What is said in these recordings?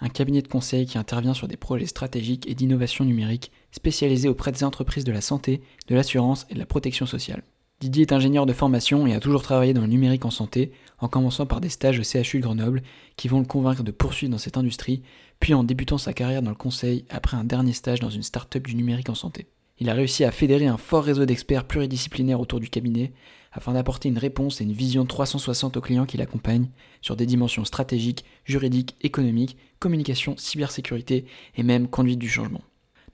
un cabinet de conseil qui intervient sur des projets stratégiques et d'innovation numérique spécialisés auprès des entreprises de la santé, de l'assurance et de la protection sociale. Didier est ingénieur de formation et a toujours travaillé dans le numérique en santé, en commençant par des stages au CHU de Grenoble qui vont le convaincre de poursuivre dans cette industrie, puis en débutant sa carrière dans le conseil après un dernier stage dans une start-up du numérique en santé. Il a réussi à fédérer un fort réseau d'experts pluridisciplinaires autour du cabinet afin d'apporter une réponse et une vision 360 aux clients qui l'accompagnent sur des dimensions stratégiques, juridiques, économiques, communication, cybersécurité et même conduite du changement.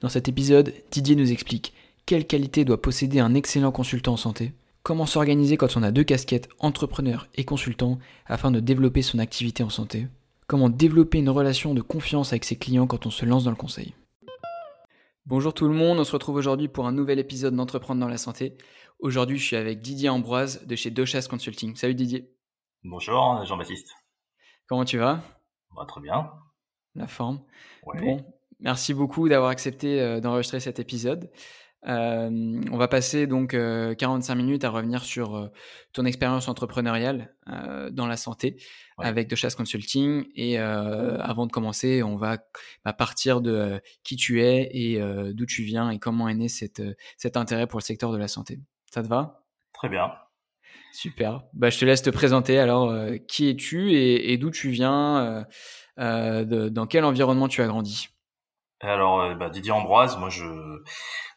Dans cet épisode, Didier nous explique quelle qualité doit posséder un excellent consultant en santé, comment s'organiser quand on a deux casquettes, entrepreneur et consultant, afin de développer son activité en santé, comment développer une relation de confiance avec ses clients quand on se lance dans le conseil. Bonjour tout le monde, on se retrouve aujourd'hui pour un nouvel épisode d'Entreprendre dans la santé. Aujourd'hui, je suis avec Didier Ambroise de chez Dochas Consulting. Salut Didier. Bonjour Jean-Baptiste. Comment tu vas? Bah, Très bien. La forme. Bon, merci beaucoup d'avoir accepté euh, d'enregistrer cet épisode. Euh, on va passer donc 45 euh, minutes à revenir sur euh, ton expérience entrepreneuriale dans la santé avec De Chasse Consulting. Et avant de commencer, on va bah, partir de qui tu es et d'où tu viens et comment est né cet intérêt pour le secteur de la santé. Ça te va? Très bien. Super. Bah, je te laisse te présenter. Alors, qui es-tu et, d'où tu viens? Dans quel environnement tu as grandi? Alors, bah, Didier Ambroise, moi je,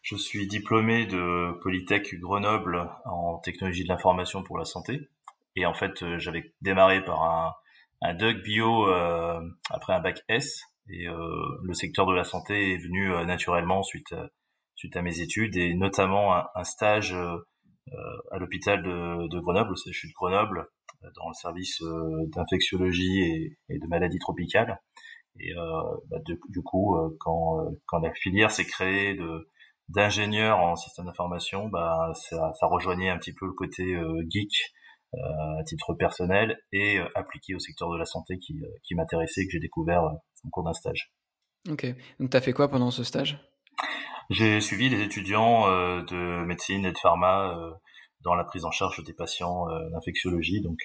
je suis diplômé de Polytech Grenoble en technologie de l'information pour la santé. Et en fait, euh, j'avais démarré par un, un DUG bio euh, après un bac S. Et euh, le secteur de la santé est venu naturellement suite à, suite à mes études et notamment un, stage à l'hôpital de, de, Grenoble, au CHU de Grenoble, dans le service d'infectiologie et, de maladies tropicales. Et bah, du coup, quand, quand la filière s'est créée de d'ingénieur en système d'information, bah, ça, ça, rejoignait un petit peu le côté euh, geek euh, à titre personnel et euh, appliqué au secteur de la santé qui, qui m'intéressait et que j'ai découvert au cours d'un stage. Ok, donc tu as fait quoi pendant ce stage? J'ai suivi les étudiants de médecine et de pharma dans la prise en charge des patients d'infectiologie, donc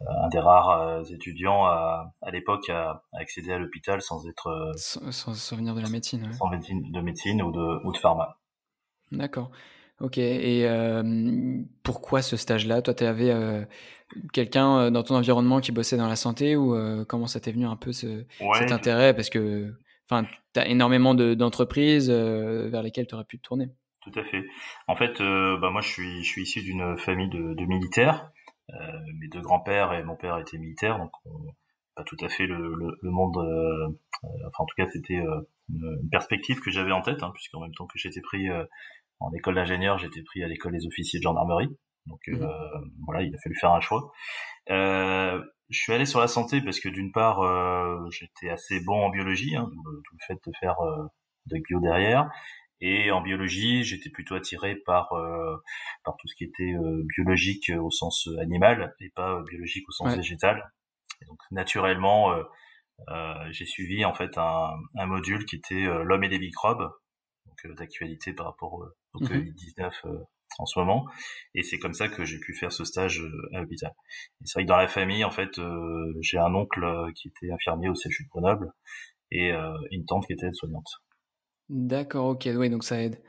un des rares euh, étudiants à, à l'époque à, accéder à l'hôpital sans être euh, sans, sans, venir de la médecine, sans médecine, de médecine ou de, ou de pharma. D'accord. Ok. Et euh, pourquoi ce stage-là? Toi, tu avais euh, quelqu'un dans ton environnement qui bossait dans la santé ou comment ça t'est venu un peu ce, cet intérêt? Parce que enfin, tu as énormément d'entreprises vers lesquelles tu aurais pu te tourner. Tout à fait. En fait, bah, moi, je suis, je suis issu d'une famille de, de militaires. Euh, mes deux grands-pères et mon père étaient militaires, donc on, pas tout à fait le, le, le monde. Euh, euh, enfin, en tout cas, c'était une, une, perspective que j'avais en tête, hein, puisqu'en même temps que j'étais pris en école d'ingénieur, j'étais pris à l'école des officiers de gendarmerie. Donc mmh. voilà, il a fallu faire un choix. Euh, je suis allé sur la santé parce que d'une part, euh, j'étais assez bon en biologie, hein, tout le fait de faire euh, de bio derrière, et en biologie, j'étais plutôt attiré par euh, par tout ce qui était euh, biologique au sens euh, animal et pas biologique au sens végétal. Et donc naturellement, j'ai suivi en fait un, un module qui était l'homme et les microbes, donc d'actualité par rapport au, mmh Covid-19 en ce moment. Et c'est comme ça que j'ai pu faire ce stage à l'hôpital. Et c'est vrai que dans la famille, en fait, j'ai un oncle qui était infirmier au CHU de Grenoble et une tante qui était soignante D'accord, ok, oui, donc ça aide.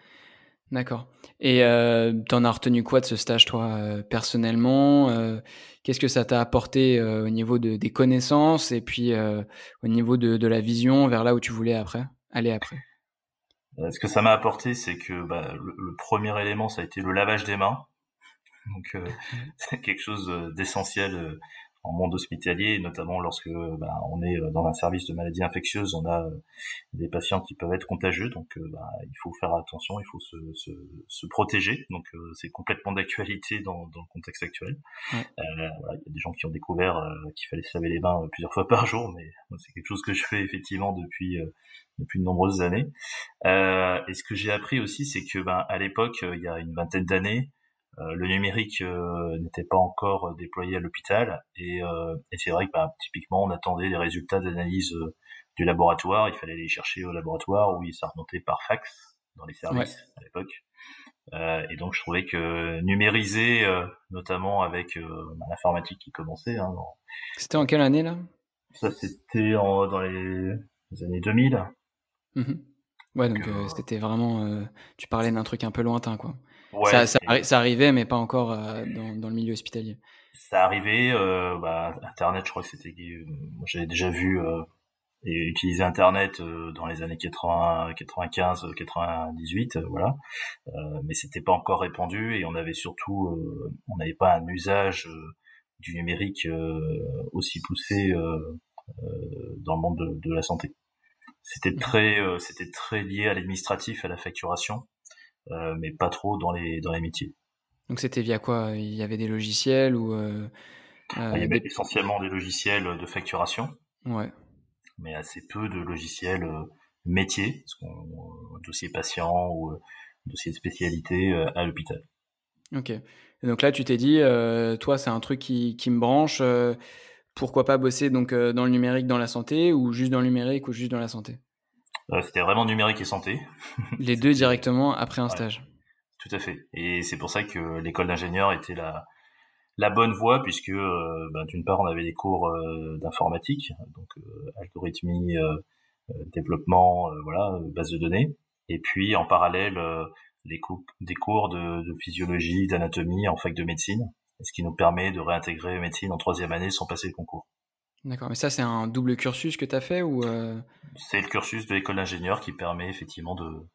D'accord. Et euh, t'en as retenu quoi de ce stage, toi, euh, personnellement euh, Qu'est-ce que ça t'a apporté euh, au niveau de, des connaissances et puis au niveau de, de, la vision vers là où tu voulais après, aller après? Ce que ça m'a apporté, c'est que bah, le, premier élément, ça a été le lavage des mains. Donc, c'est quelque chose d'essentiel en monde hospitalier, notamment lorsque bah, on est dans un service de maladies infectieuses, on a des patients qui peuvent être contagieux, donc bah, il faut faire attention, il faut se, se, se protéger. Donc c'est complètement d'actualité dans, dans, le contexte actuel. Ouais. voilà, il y a des gens qui ont découvert qu'il fallait se laver les mains plusieurs fois par jour, mais c'est quelque chose que je fais effectivement depuis depuis de nombreuses années. Euh, et ce que j'ai appris aussi, c'est que ben, à l'époque, il y a une vingtaine d'années, euh, le numérique euh, n'était pas encore déployé à l'hôpital et, et c'est vrai que ben, typiquement on attendait les résultats d'analyse du laboratoire, il fallait les chercher au laboratoire où ça remontait par fax dans les services à l'époque. Euh, et donc je trouvais que numériser, euh, notamment avec euh, l'informatique qui commençait. Hein, C'était en quelle année là? Ça c'était dans les, les, années 2000. Mmh ouais, donc euh, c'était vraiment. Euh, tu parlais d'un truc un peu lointain, quoi. Ouais, ça, ça, ça, arrivait, mais pas encore euh, dans, dans, le milieu hospitalier. Ça arrivait. bah, Internet, je crois que c'était. Moi, j'avais déjà vu et utiliser Internet dans les années 80, 95, 98, voilà. mais c'était pas encore répandu et on avait surtout, on n'avait pas un usage du numérique aussi poussé dans le monde de, de la santé. C'était très, euh, c'était très lié à l'administratif, à la facturation, euh, mais pas trop dans les dans les métiers. Donc c'était via quoi? Il y avait des logiciels ou euh, ah, Il y avait essentiellement des logiciels de facturation. Ouais. Mais assez peu de logiciels métiers, dossier patient ou dossier de spécialité à l'hôpital. Ok. Et donc là, tu t'es dit, toi, c'est un truc qui, qui me branche pourquoi pas bosser donc euh, dans le numérique dans la santé ou juste dans le numérique ou juste dans la santé? Euh, C'était vraiment numérique et santé. Les deux directement après un stage. Tout à fait. Et c'est pour ça que l'école d'ingénieur était la, la bonne voie puisque euh, ben, d'une part on avait des cours d'informatique, donc algorithmie, développement, voilà, base de données, et puis en parallèle les des cours de, de physiologie, d'anatomie en fac de médecine ce qui nous permet de réintégrer médecine en troisième année sans passer le concours. D'accord, mais ça c'est un double cursus que tu as fait ou euh... C'est le cursus de l'école d'ingénieur qui permet effectivement de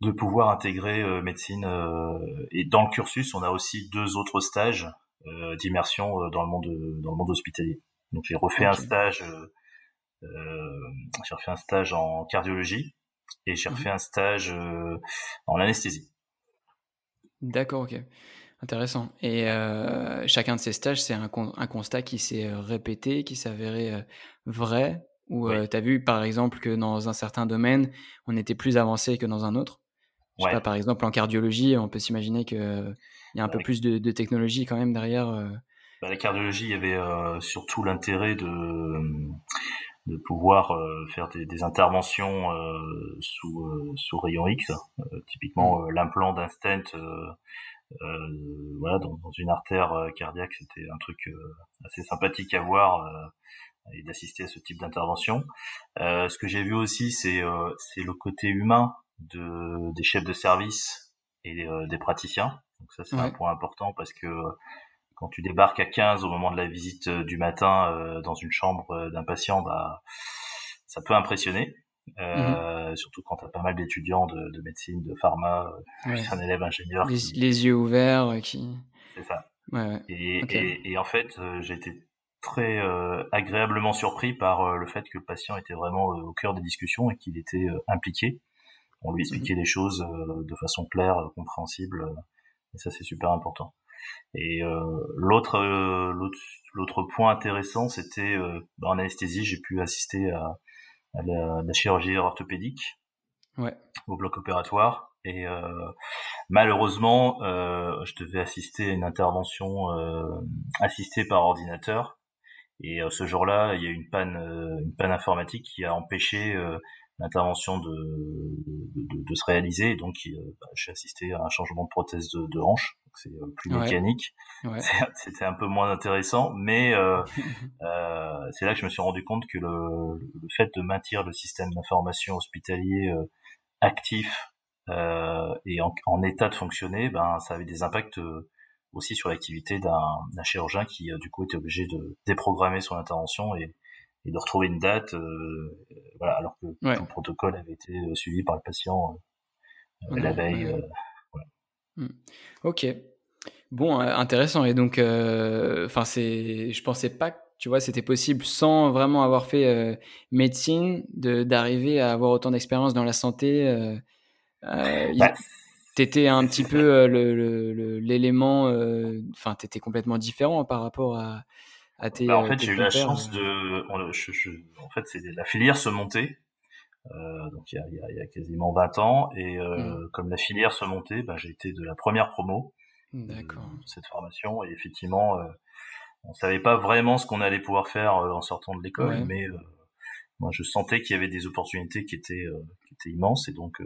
de pouvoir intégrer euh, médecine euh, et dans le cursus on a aussi deux autres stages d'immersion dans le monde dans le monde hospitalier. Donc j'ai refait un stage j'ai refait un stage en cardiologie et j'ai mhm. refait un stage en anesthésie. D'accord, ok. Intéressant. Et euh, chacun de ces stages, c'est un, un, constat qui s'est euh, répété, qui s'avérait euh, vrai, ou tu as vu par exemple que dans un certain domaine, on était plus avancé que dans un autre? Je sais pas, par exemple en cardiologie, on peut s'imaginer qu'il y a un peu plus de, de, technologie quand même derrière. Bah, la cardiologie, il y avait surtout l'intérêt de, de pouvoir faire des, des interventions sous, sous rayon X, typiquement mmh. l'implant d'un stent euh, voilà, dans, dans, une artère euh, cardiaque, c'était un truc euh, assez sympathique à voir et d'assister à ce type d'intervention. ce que j'ai vu aussi, c'est c'est le côté humain de des chefs de service et des praticiens. Donc ça, c'est un point important parce que quand tu débarques à 15 au moment de la visite du matin dans une chambre d'un patient, bah ça peut impressionner. Mmh euh, surtout quand tu as pas mal d'étudiants de, de, médecine, de pharma, euh, un élève ingénieur. Les, les yeux ouverts euh, qui. C'est ça. Ouais, et, et, et, en fait, j'ai été très agréablement surpris par le fait que le patient était vraiment au cœur des discussions et qu'il était impliqué. On lui expliquait mmh les choses de façon claire, compréhensible, et ça c'est super important. Et l'autre l'autre point intéressant, c'était en anesthésie, j'ai pu assister à à la, chirurgie orthopédique ouais. au bloc opératoire. Et euh, malheureusement, euh, je devais assister à une intervention euh, assistée par ordinateur. Et euh, ce jour-là, il y a eu une panne, euh, une panne informatique qui a empêché euh, l'intervention de, de, de, se réaliser. Et donc, bah, j'ai assisté à un changement de prothèse de, de hanche c'est euh, plus mécanique. C'était un peu moins intéressant, mais euh, euh, c'est là que je me suis rendu compte que le, le fait de maintenir le système d'information hospitalier euh, actif euh, et en, en, état de fonctionner, ben ça avait des impacts aussi sur l'activité d'un chirurgien qui du coup était obligé de déprogrammer son intervention et, et de retrouver une date, voilà, alors que le protocole avait été suivi par le patient la veille. Hmm. Ok. Bon, intéressant. Et donc, enfin, c'est, je pensais pas tu vois, c'était possible sans vraiment avoir fait euh, médecine, d'arriver à avoir autant d'expérience dans la santé. Euh, euh, bah, tu étais un petit peu l'élément, enfin, tu étais complètement différent par rapport à, à tes. Bah, en fait, j'ai eu la chance de. en fait, c'est la filière se montait. donc il y, a, y, a, quasiment 20 ans et mmh. comme la filière se montait, bah, j'ai été de la première promo de, cette formation et effectivement on savait pas vraiment ce qu'on allait pouvoir faire euh, en sortant de l'école, mais euh, moi je sentais qu'il y avait des opportunités qui étaient euh, qui étaient immenses et donc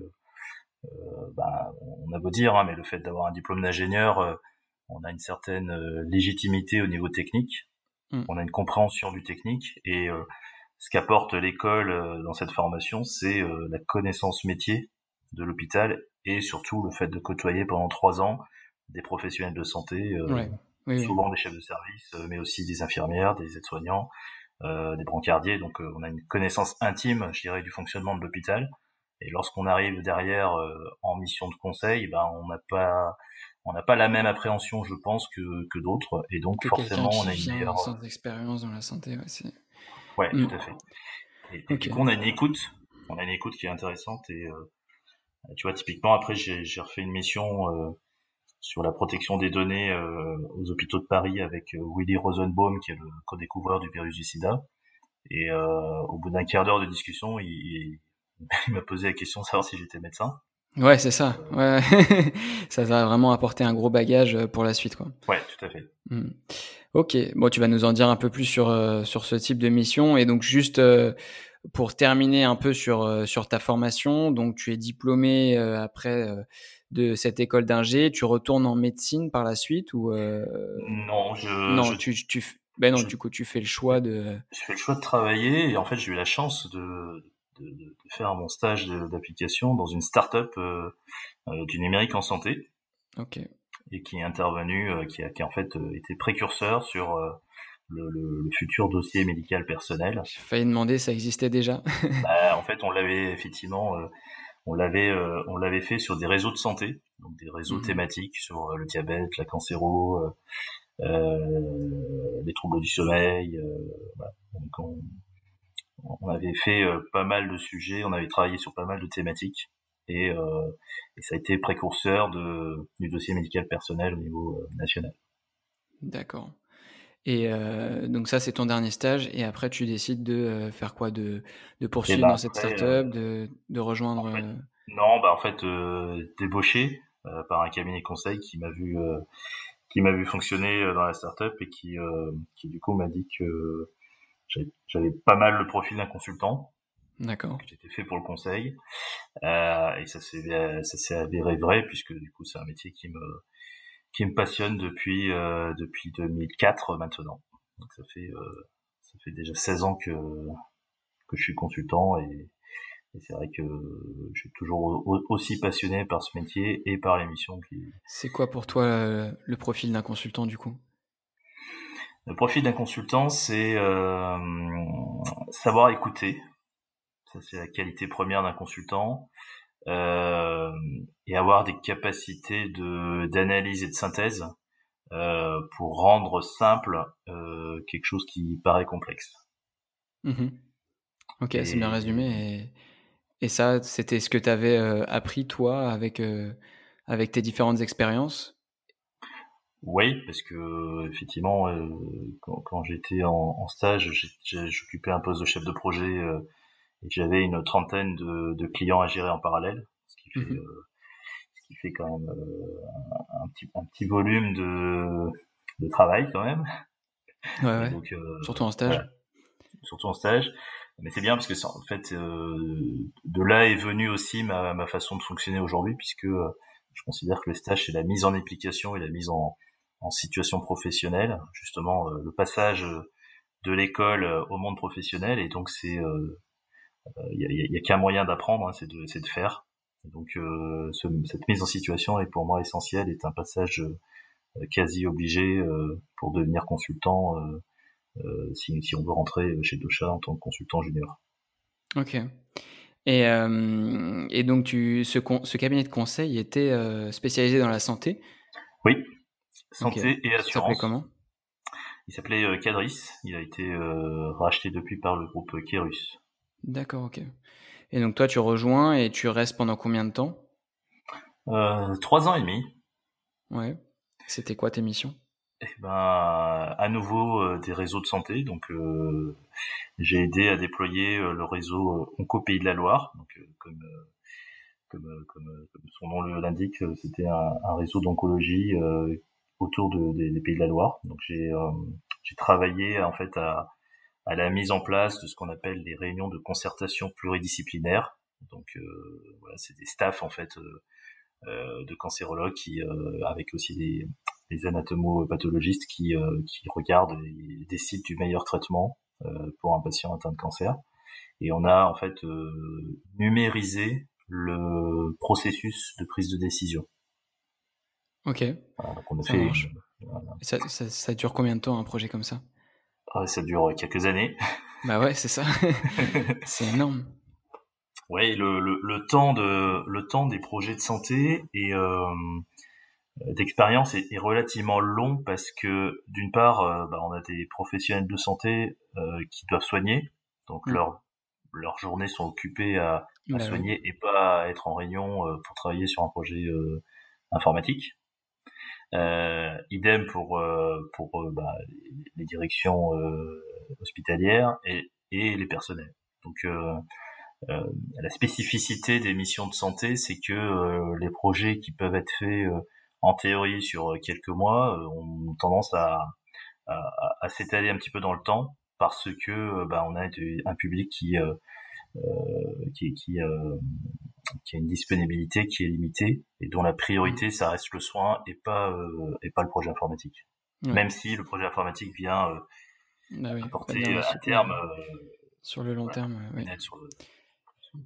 bah, on a beau dire, hein, mais le fait d'avoir un diplôme d'ingénieur, on a une certaine légitimité au niveau technique, mm. on a une compréhension du technique et ce qu'apporte l'école dans cette formation, c'est la connaissance métier de l'hôpital et surtout le fait de côtoyer pendant trois ans des professionnels de santé souvent des chefs de service, euh, mais aussi des infirmières, des aides-soignants, euh, des brancardiers. Donc euh, on a une connaissance intime, je dirais, du fonctionnement de l'hôpital. Et lorsqu'on arrive derrière en mission de conseil, ben on n'a pas on n'a pas la même appréhension, je pense, que, que d'autres, et donc forcément on a une meilleure expérience dans la santé. Ouais, ouais mm. tout à fait. Et, du coup, on a une écoute, on a une écoute qui est intéressante et tu vois typiquement après j'ai refait une mission sur la protection des données euh, aux hôpitaux de Paris avec euh, Willy Rosenbaum, qui est le co-découvreur du virus du sida. Et euh, au bout d'un quart d'heure de discussion, il, il m'a posé la question de savoir si j'étais médecin. Ouais, c'est ça. Ouais. ça va vraiment apporter un gros bagage pour la suite, quoi. Ouais, tout à fait. Hmm. Ok. Bon, tu vas nous en dire un peu plus sur sur ce type de mission. Et donc juste pour terminer un peu sur sur ta formation, donc tu es diplômé après de cette école d'ingé, tu retournes en médecine par la suite ou euh, Non, je non, tu, tu ben non, du coup tu fais le choix de je fais le choix de travailler et en fait j'ai eu la chance de, de, de faire mon stage d'application dans une start-up euh, euh, du numérique en santé. OK. Et qui est intervenu qui a qui a en fait été précurseur sur le, le, futur dossier médical personnel. J'ai failli demander, ça existait déjà bah, En fait, on l'avait effectivement on l'avait euh, on l'avait fait sur des réseaux de santé, donc des réseaux mmh. thématiques sur euh, le diabète, la cancéro, euh, les troubles du sommeil. Donc on, on, avait fait pas mal de sujets, on avait travaillé sur pas mal de thématiques et, et ça a été précurseur de, du dossier médical personnel au niveau national. D'accord. Et euh, donc ça, c'est ton dernier stage. Et après, tu décides de euh, faire quoi? De, de poursuivre bah, dans cette startup, euh, de, de rejoindre... non, bah en fait, débauché par un cabinet conseil qui m'a vu, qui m'a vu fonctionner dans la startup et qui, qui du coup m'a dit que j'avais pas mal le profil d'un consultant. D'accord. J'étais fait pour le conseil. et ça s'est, ça s'est avéré vrai puisque du coup, c'est un métier qui me qui me passionne depuis euh, depuis 2004 maintenant. Donc ça fait euh, ça fait déjà 16 ans que que je suis consultant et, et c'est vrai que je suis toujours aussi passionné par ce métier et par l'émission qui. C'est quoi pour toi euh, le profil d'un consultant du coup? Le profil d'un consultant, c'est euh, savoir écouter. Ça, c'est la qualité première d'un consultant euh, et avoir des capacités de d'analyse et de synthèse euh, pour rendre simple euh, quelque chose qui paraît complexe. Mmh ok, c'est bien résumé. Et, et ça, c'était ce que tu avais euh, appris toi avec, euh, avec tes différentes expériences? Oui, parce que effectivement, euh, quand, quand j'étais en, en, stage, j'occupais un poste de chef de projet euh, et j'avais une trentaine de, de, clients à gérer en parallèle, ce qui fait, mhm. euh, ce qui fait quand même euh, un, petit, un petit volume de, de travail quand même. Ouais, ouais. Donc, euh, surtout en stage. Surtout en stage. Mais c'est bien parce que en fait, de là est venue aussi ma, ma façon de fonctionner aujourd'hui, puisque je considère que le stage c'est la mise en application et la mise en, en situation professionnelle, justement le passage de l'école au monde professionnel, et donc c'est il euh, y a, qu'un moyen d'apprendre, hein, c'est de, de, faire. donc euh, ce, cette mise en situation est pour moi essentielle, est un passage euh, quasi obligé pour devenir consultant si, si, on veut rentrer chez Docha en tant que consultant junior. Ok. Et, euh, et, donc, tu, ce, ce, cabinet de conseil était euh, spécialisé dans la santé? Oui. Santé et assurance. Ça s'appelait comment? Il s'appelait Cadris. Il a été racheté depuis par le groupe Kerus. D'accord, ok. Et donc toi, tu rejoins et tu restes pendant combien de temps? Trois ans et demi. Ouais. C'était quoi tes missions? Eh ben, à nouveau des réseaux de santé. Donc, euh, j'ai aidé à déployer le réseau Onco Pays de la Loire. Donc, comme, comme, comme, son nom l'indique, c'était un, un, réseau d'oncologie autour de, des, Pays de la Loire. Donc, j'ai j'ai travaillé en fait à, la mise en place de ce qu'on appelle les réunions de concertation pluridisciplinaire. Donc, voilà, c'est des staffs en fait. de cancérologues qui, avec aussi des, anatomopathologistes qui, euh, regardent et décident du meilleur traitement euh, pour un patient atteint de cancer. Et on a en fait euh, numérisé le processus de prise de décision. Ok. ça, ça, ça, dure combien de temps un projet comme ça? Ah, Ça dure quelques années. Bah ouais, c'est ça. c'est énorme. Oui, le, le, le, temps de le temps des projets de santé et euh, euh, d'expérience est, relativement long parce que d'une part, euh, bah, on a des professionnels de santé euh, qui doivent soigner, donc mm. leurs leurs journées sont occupées à, bah soigner et pas à être en réunion pour travailler sur un projet informatique. Idem pour pour bah, les directions hospitalières et, et les personnels. Donc la spécificité des missions de santé, c'est que les projets qui peuvent être faits en théorie sur euh, quelques mois, euh, ont tendance à, à, s'étaler un petit peu dans le temps parce que euh, bah, on a un public qui qui, qui, qui, a une disponibilité qui est limitée et dont la priorité ça reste le soin et pas et pas le projet informatique. Même si le projet informatique vient bah apporter à terme sur le long terme, oui. sur le,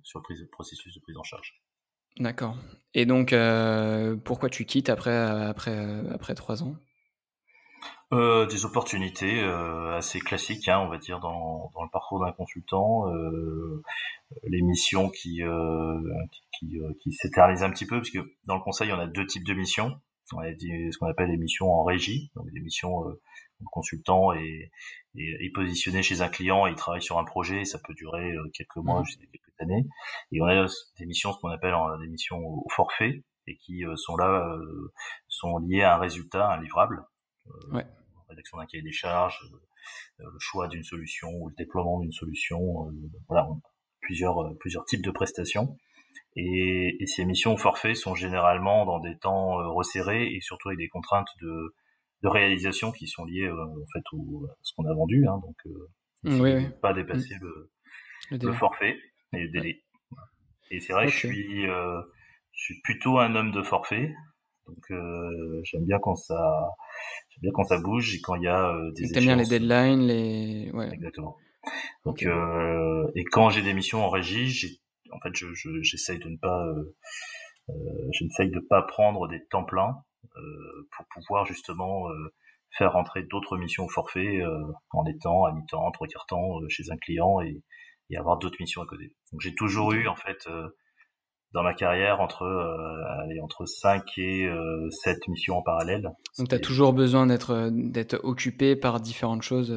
sur le processus de prise en charge. D'accord. Et donc, euh, pourquoi tu quittes après, après, après trois ans? Euh, Des opportunités euh, assez classiques, hein, on va dire, dans, dans le parcours d'un consultant. les missions qui, qui, qui s'éternisent un petit peu, parce que dans le conseil, on a deux types de missions. On a ce qu'on appelle les missions en régie, donc des missions le consultant est, est, positionné chez un client et il travaille sur un projet, ça peut durer quelques mois, mmh. jusqu'à quelques années. Et on a des missions, ce qu'on appelle des missions au forfait, et qui euh, sont là, euh, sont liées à un résultat, un livrable. Euh, ouais. Rédaction d'un cahier des charges, le choix d'une solution ou le déploiement d'une solution. voilà, plusieurs, plusieurs types de prestations. Et, et, ces missions au forfait sont généralement dans des temps resserrés et surtout avec des contraintes de, de réalisation qui sont liées en fait au, à ce qu'on a vendu. Hein, donc, mmh, oui, pas dépasser le, le, forfait et délai. Et c'est vrai que je suis, euh, je suis plutôt un homme de forfait. Donc euh, j'aime bien quand ça, j'aime bien quand ça bouge et quand il y a euh, des. T'aimes bien les deadlines, les. Ouais. Exactement. Donc euh, et quand j'ai des missions en régie, j'ai, en fait, je, je, j'essaye de ne pas, euh, euh j'essaye de pas prendre des temps pleins pour pouvoir justement faire rentrer d'autres missions au forfait en étant à mi-temps, trois quarts temps chez un client et et avoir d'autres missions à côté. Donc j'ai toujours eu en fait euh, dans ma carrière entre euh, allez, entre 5 et euh, 7 missions en parallèle. Donc tu as toujours besoin d'être euh, d'être occupé par différentes choses.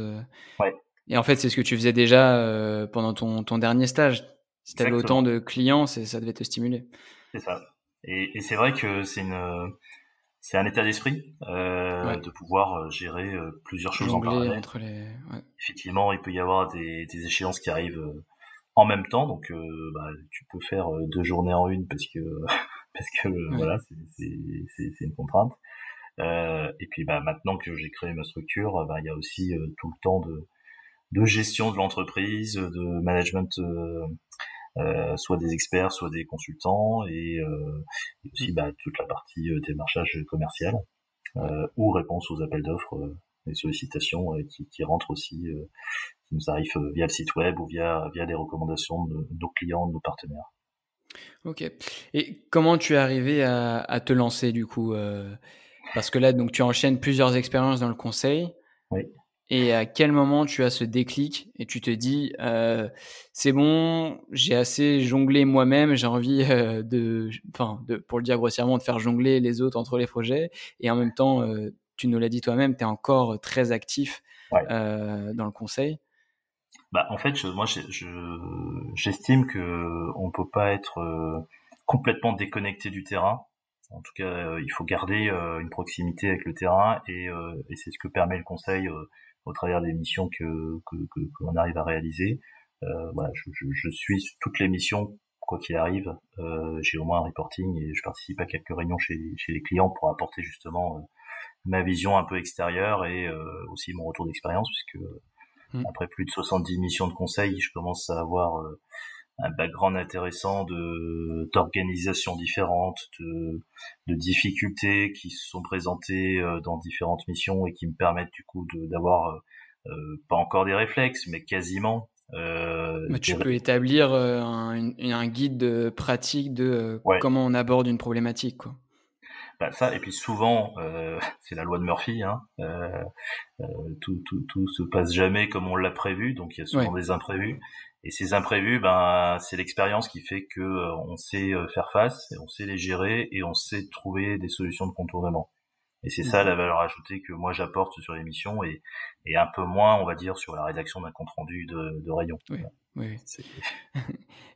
Ouais. Et en fait, c'est ce que tu faisais déjà pendant ton, ton dernier stage. Si tu avais autant de clients, ça devait te stimuler. C'est ça. Et, et c'est vrai que c'est une c'est un état d'esprit euh, de pouvoir euh, gérer euh, plusieurs choses en parallèle. Entre les... ouais. Effectivement, il peut y avoir des, des échéances qui arrivent euh, en même temps, donc bah, tu peux faire deux journées en une parce que parce que voilà, c'est une contrainte. et puis bah, maintenant que j'ai créé ma structure, bah, il y a aussi tout le temps de de gestion de l'entreprise, de management euh, soit des experts, soit des consultants, et, euh, aussi bah, toute la partie euh, démarchage commercial ou réponse aux appels d'offres les sollicitations qui, qui, rentrent aussi, qui nous arrivent via le site web ou via, via les recommandations de, nos clients, de nos partenaires. Ok. Et comment tu es arrivé à, à te lancer du coup Parce que là, donc, tu enchaînes plusieurs expériences dans le conseil. Oui. Et à quel moment tu as ce déclic et tu te dis euh, c'est bon, j'ai assez jonglé moi-même, j'ai envie euh, de, enfin, de, pour le dire grossièrement, de faire jongler les autres entre les projets et en même temps euh, tu nous l'as dit toi-même, tu es encore très actif dans le conseil. Bah, en fait, je, moi, j'estime je, que on peut pas être complètement déconnecté du terrain. En tout cas, il faut garder une proximité avec le terrain et, et c'est ce que permet le conseil au travers des missions que qu'on que, que arrive à réaliser. Euh, voilà, je, je, je, suis toutes les missions quoi qu'il arrive. Euh, j'ai au moins un reporting et je participe à quelques réunions chez, chez les clients pour apporter justement euh, ma vision un peu extérieure et euh, aussi mon retour d'expérience puisque mmh. après plus de 70 missions de conseil, je commence à avoir euh, un background intéressant de d'organisations différentes, de, de difficultés qui se sont présentées dans différentes missions et qui me permettent du coup d'avoir euh, pas encore des réflexes, mais quasiment euh, tu peux établir euh, un, un, guide pratique de euh, comment on aborde une problématique. Quoi. Bah, ça, et puis souvent, c'est la loi de Murphy, hein, tout, tout, tout se passe jamais comme on l'a prévu, donc il y a souvent des imprévus. Et ces imprévus, ben, c'est l'expérience qui fait que on sait faire face, on sait les gérer, et on sait trouver des solutions de contournement. Et c'est ça la valeur ajoutée que moi j'apporte sur l'émission et, et un peu moins, on va dire, sur la rédaction d'un compte rendu de, de rayon. Oui, oui.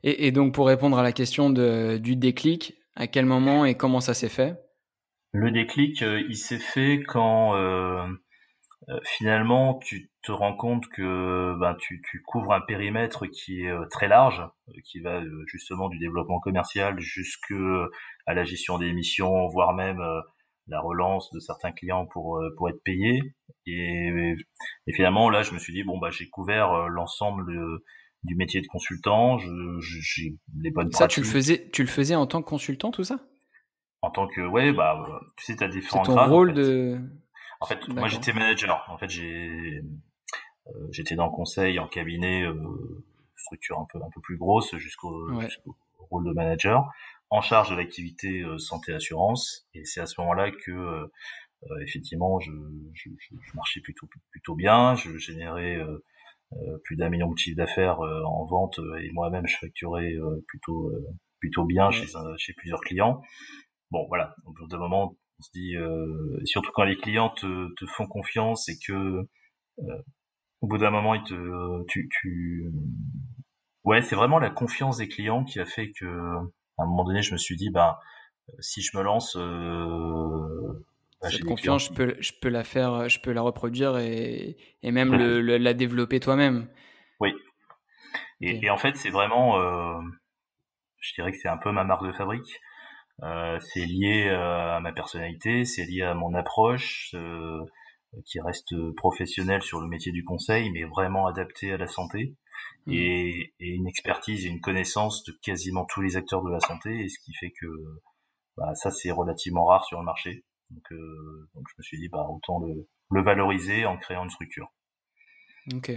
et, et, donc pour répondre à la question de, du déclic, à quel moment et comment ça s'est fait? Le déclic, euh, il s'est fait quand euh, euh, finalement tu te rends compte que ben, tu, tu couvres un périmètre qui est très large, qui va justement du développement commercial jusque à la gestion des missions, voire même la relance de certains clients pour pour être payés et, et, finalement là je me suis dit bon bah j'ai couvert l'ensemble du métier de consultant. J'ai les bonnes ça tu le faisais tu le faisais en tant que consultant tout ça? Tant que ouais bah tu sais t'as différents ton rôle de en fait moi j'étais manager. En fait j'ai euh, j'étais dans le conseil en cabinet structure un peu un peu plus grosse jusqu'au rôle de manager en charge de l'activité euh, santé assurance. Et c'est à ce moment-là que euh, euh, effectivement je, je, je, marchais plutôt plutôt bien, je générais plus d'un million de chiffre d'affaires en vente et moi-même je facturais plutôt plutôt bien chez chez plusieurs clients. Bon voilà, au bout d'un moment on se dit surtout quand les clients te, te font confiance et que au bout d'un moment ils te tu, tu ouais c'est vraiment la confiance des clients qui a fait que à un moment donné, je me suis dit, bah, si je me lance, euh, bah, cette confiance, je peux, je peux la faire, je peux la reproduire et, et même le, la développer toi-même. Oui. Et, et, en fait, c'est vraiment, euh, je dirais que c'est un peu ma marque de fabrique. Euh, c'est lié à ma personnalité, c'est lié à mon approche, euh, qui reste professionnelle sur le métier du conseil, mais vraiment adapté à la santé. Mmh. et, et, une expertise et une connaissance de quasiment tous les acteurs de la santé, et ce qui fait que bah, ça c'est relativement rare sur le marché. Donc, euh, donc je me suis dit bah autant le, le valoriser en créant une structure. Ok.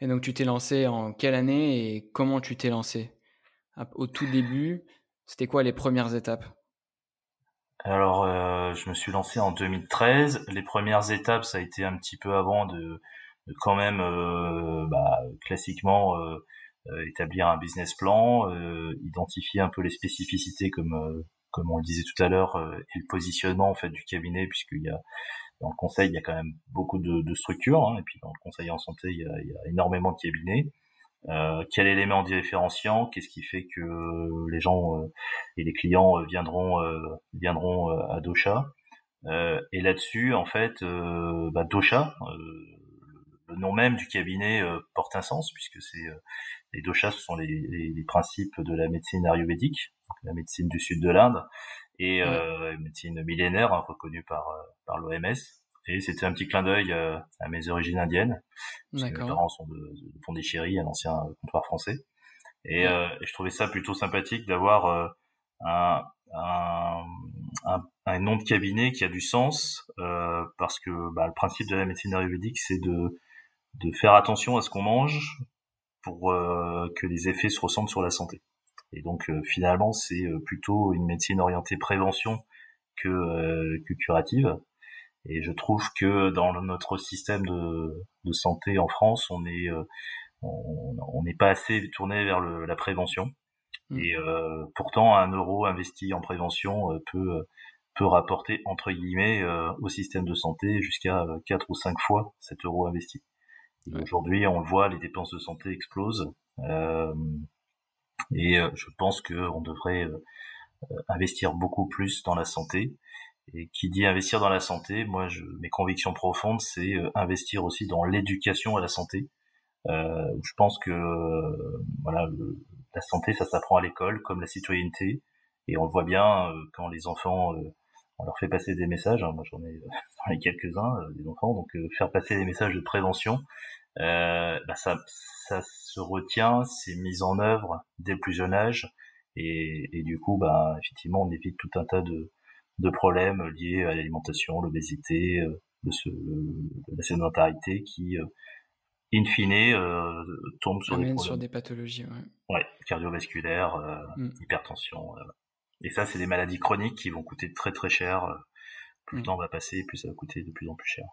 Et donc tu t'es lancé en quelle année et comment tu t'es lancé? Au tout début, c'était quoi les premières étapes? Alors, euh, je me suis lancé en 2013. Les premières étapes, ça a été un petit peu avant de, quand même euh, bah, classiquement euh, établir un business plan, identifier un peu les spécificités comme comme on le disait tout à l'heure et le positionnement en fait du cabinet puisqu'il y a dans le conseil il y a quand même beaucoup de, de structures hein, et puis dans le conseil en santé il y a, il y a énormément de cabinets euh, quel élément différenciant? Qu'est-ce qui fait que les gens et les clients viendront viendront à Dosha Et là-dessus, en fait, bah, Dosha, le nom même du cabinet euh, porte un sens puisque c'est euh, les doshas, ce sont les, les, principes de la médecine ayurvédique, la médecine du sud de l'Inde, et euh, médecine millénaire hein, reconnue par euh, par l'OMS. Et c'était un petit clin d'œil à mes origines indiennes. Mes parents sont de, de Pondichéry, un ancien comptoir français. Et, et, je trouvais ça plutôt sympathique d'avoir un, un, un, un, nom de cabinet qui a du sens euh, parce que bah, le principe de la médecine ayurvédique c'est de de faire attention à ce qu'on mange pour euh, que les effets se ressentent sur la santé. Et donc euh, finalement, c'est euh, plutôt une médecine orientée prévention que, que curative. Et je trouve que dans notre système de, de santé en France, on est on n'est pas assez tourné vers le, la prévention. Mmh. Et pourtant, un euro investi en prévention peut peut rapporter entre guillemets au système de santé jusqu'à 4 ou 5 fois cet euro investi. Aujourd'hui, on le voit, les dépenses de santé explosent. et je pense qu'on devrait investir beaucoup plus dans la santé. Et qui dit investir dans la santé, moi, je, mes convictions profondes, c'est investir aussi dans l'éducation à la santé. Euh, je pense que voilà, la santé, ça s'apprend à l'école, comme la citoyenneté, et on le voit bien quand les enfants on leur fait passer des messages. Hein, moi, j'en ai, quelques-uns des enfants, donc faire passer des messages de prévention, euh, bah ça, ça se retient, c'est mis en œuvre dès le plus jeune âge, et, et du coup, bah, effectivement, on évite tout un tas de, de problèmes liés à l'alimentation, l'obésité, euh, la sédentarité qui, euh, in fine, euh, tombe sur des, sur des pathologies. Ouais, ouais cardiovasculaires, mm. hypertension. et ça, c'est des maladies chroniques qui vont coûter très très cher. Plus le mm. temps va passer, plus ça va coûter de plus en plus cher.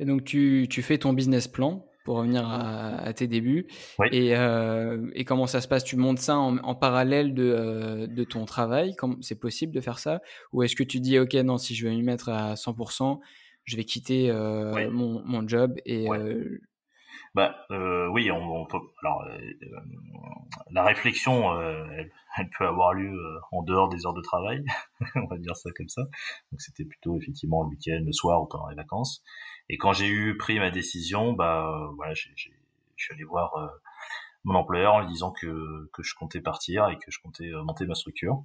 Et donc tu, tu fais ton business plan pour revenir à, tes débuts. Et, euh, et, comment ça se passe? Tu montes ça en, parallèle de, euh, de, ton travail? C'est possible de faire ça? Ou est-ce que tu dis, OK, non, si je veux m'y mettre à 100%, je vais quitter euh, mon, mon, job et... Bah oui, on, peut. Alors, la réflexion, elle, elle, peut avoir lieu en dehors des heures de travail, on va dire ça comme ça. Donc c'était plutôt effectivement le week-end, le soir ou pendant les vacances. Et quand j'ai eu pris ma décision, bah voilà, je suis allé voir euh, mon employeur en lui disant que, que je comptais partir et que je comptais euh, monter ma structure.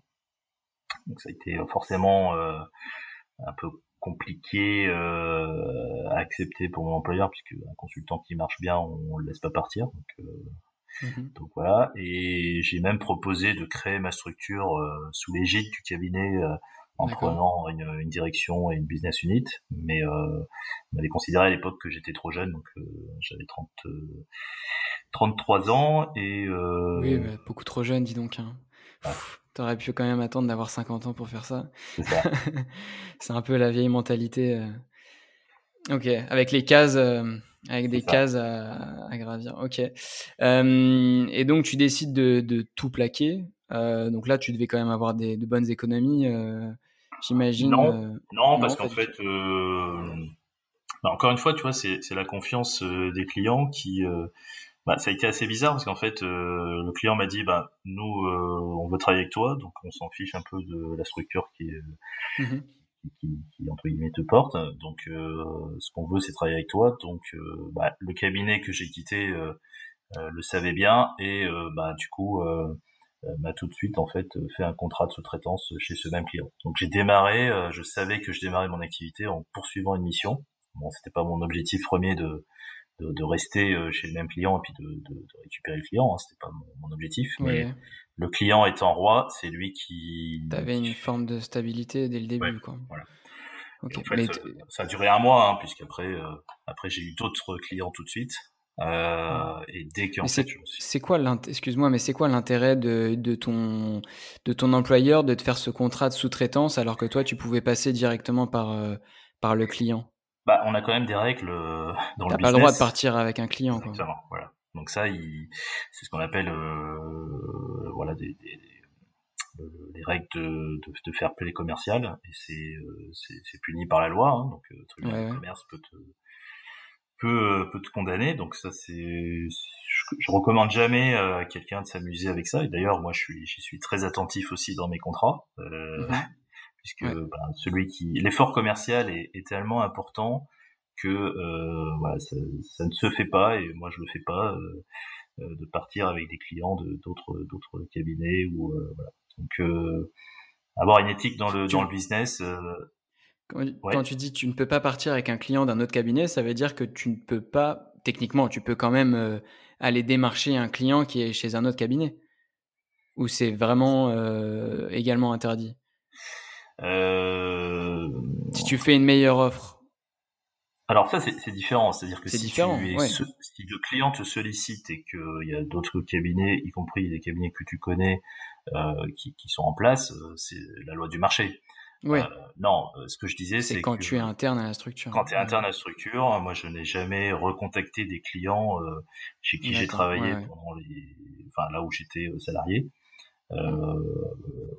Donc ça a été forcément euh, un peu compliqué à accepter pour mon employeur puisque un consultant qui marche bien, on, le laisse pas partir. Donc, mmh donc voilà. Et j'ai même proposé de créer ma structure sous l'égide du cabinet en prenant une, une, direction et une business unit. Mais euh, on avait considéré à l'époque que j'étais trop jeune, donc euh, j'avais 30, 33 euh, ans et euh... oui, bah, beaucoup trop jeune, dis donc. Hein. T'aurais pu quand même attendre d'avoir 50 ans pour faire ça. C'est un peu la vieille mentalité. Euh. Ok, avec les cases, avec des cases à, à, gravir. Ok. et donc tu décides de, de tout plaquer. donc là, tu devais quand même avoir des, de bonnes économies j'imagine. Non, euh, non, parce qu'en fait, euh, bah, encore une fois, tu vois, c'est la confiance euh, des clients qui. Bah, ça a été assez bizarre parce qu'en fait, le client m'a dit, bah, nous, on veut travailler avec toi, donc on s'en fiche un peu de la structure qui, mmh qui, qui, entre guillemets te porte. Donc, ce qu'on veut, c'est travailler avec toi. Donc, bah, le cabinet que j'ai quitté le savait bien et bah, du coup, euh, m'a tout de suite en fait fait un contrat de sous-traitance chez ce même client. Donc j'ai démarré, euh, je savais que je démarrais mon activité en poursuivant une mission. Bon, c'était pas mon objectif premier de, de, de, rester euh, chez le même client et puis de, de, de récupérer le client, hein, c'était pas mon, mon objectif. Mais le client étant roi, c'est lui qui. T'avais une forme de stabilité dès le début, quoi. Voilà. En fait, ça, a duré un mois, hein, puisqu'après, euh, après j'ai eu d'autres clients tout de suite. Euh, et dès qu'en fait, c'est quoi excuse-moi, mais c'est quoi l'intérêt de, de, ton de ton employeur de te faire ce contrat de sous-traitance alors que toi tu pouvais passer directement par euh, par le client? Bah, on a quand même des règles euh, dans le business. T'as pas le droit de partir avec un client. Exactement, voilà. Donc ça, c'est ce qu'on appelle euh, voilà des, des, les règles de, de, de faire play commercial et c'est c'est puni par la loi. Hein, donc le ouais, commerce peut te peut, euh, peut te condamner. Donc ça, c'est, je, recommande jamais euh, à quelqu'un de s'amuser avec ça. Et d'ailleurs, moi, je suis, je suis très attentif aussi dans mes contrats, euh, puisque ben, celui qui, l'effort commercial est, est, tellement important que euh, voilà, ça, ça, ne se fait pas. Et moi, je le fais pas euh, de partir avec des clients de d'autres d'autres cabinets ou voilà. Donc avoir une éthique dans le dans le business quand, tu dis tu ne peux pas partir avec un client d'un autre cabinet, ça veut dire que tu ne peux pas, techniquement, tu peux quand même euh, aller démarcher un client qui est chez un autre cabinet Ou c'est vraiment euh, également interdit? Euh... Si tu fais une meilleure offre alors ça c'est différent, c'est-à-dire que si, différent, tu si le client te sollicite et qu'il y a d'autres cabinets, y compris des cabinets que tu connais, euh, qui, qui, sont en place, euh, c'est la loi du marché. Oui. Euh, non, ce que je disais, c'est quand tu es interne à la structure. Quand tu es interne à la structure, moi je n'ai jamais recontacté des clients euh, chez qui j'ai travaillé pendant les, enfin là où j'étais salarié.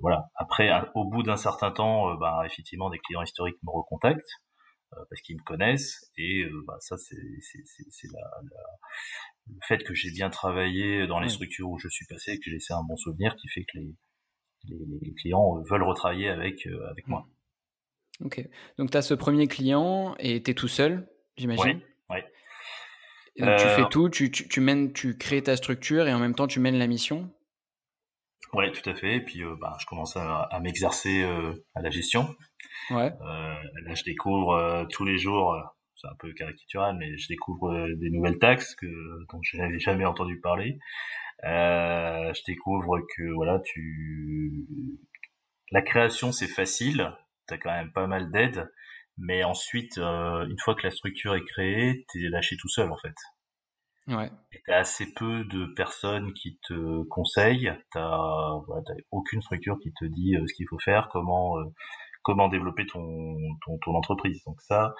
Voilà. Après, au bout d'un certain temps, bah, effectivement, des clients historiques me recontactent parce qu'ils me connaissent et bah, ça c'est c'est la, la, le fait que j'ai bien travaillé dans les structures où je suis passé, que j'ai laissé un bon souvenir, qui fait que les, les, clients veulent retravailler avec avec moi. Ok. Donc tu as ce premier client et tu es tout seul, j'imagine? Oui. Donc tu fais euh, tout, tu, tu, tu, mènes, tu crées ta structure et en même temps tu mènes la mission? Ouais, tout à fait. Et puis, euh, bah, je commence à, à m'exercer euh, à la gestion. Ouais. là, je découvre tous les jours, c'est un peu caricatural, mais je découvre des nouvelles taxes que dont je n'avais jamais entendu parler. je découvre que voilà, tu la création c'est facile, t'as quand même pas mal d'aide, mais ensuite, euh, une fois que la structure est créée, t'es lâché tout seul en fait. Ouais. Et t'as assez peu de personnes qui te conseillent. T'as, voilà, aucune structure qui te dit euh, ce qu'il faut faire, comment euh, comment développer ton, ton, ton entreprise. Donc ça,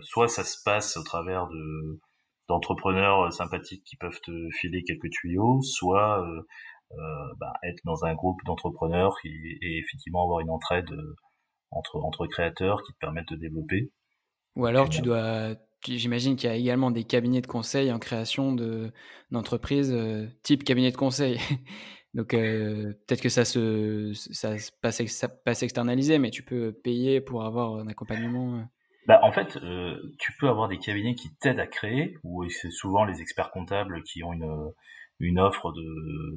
soit ça se passe au travers de d'entrepreneurs sympathiques qui peuvent te filer quelques tuyaux, soit bah, être dans un groupe d'entrepreneurs et, et, effectivement avoir une entraide entre, entre créateurs qui te permettent de développer. Ou alors tu dois, j'imagine qu'il y a également des cabinets de conseil en création de d'entreprises euh, type cabinet de conseil. Donc euh, peut-être que ça se ça passe, ça passe externalisé, mais tu peux payer pour avoir un accompagnement. Euh. Bah, en fait, tu peux avoir des cabinets qui t'aident à créer, ou c'est souvent les experts comptables qui ont une, une offre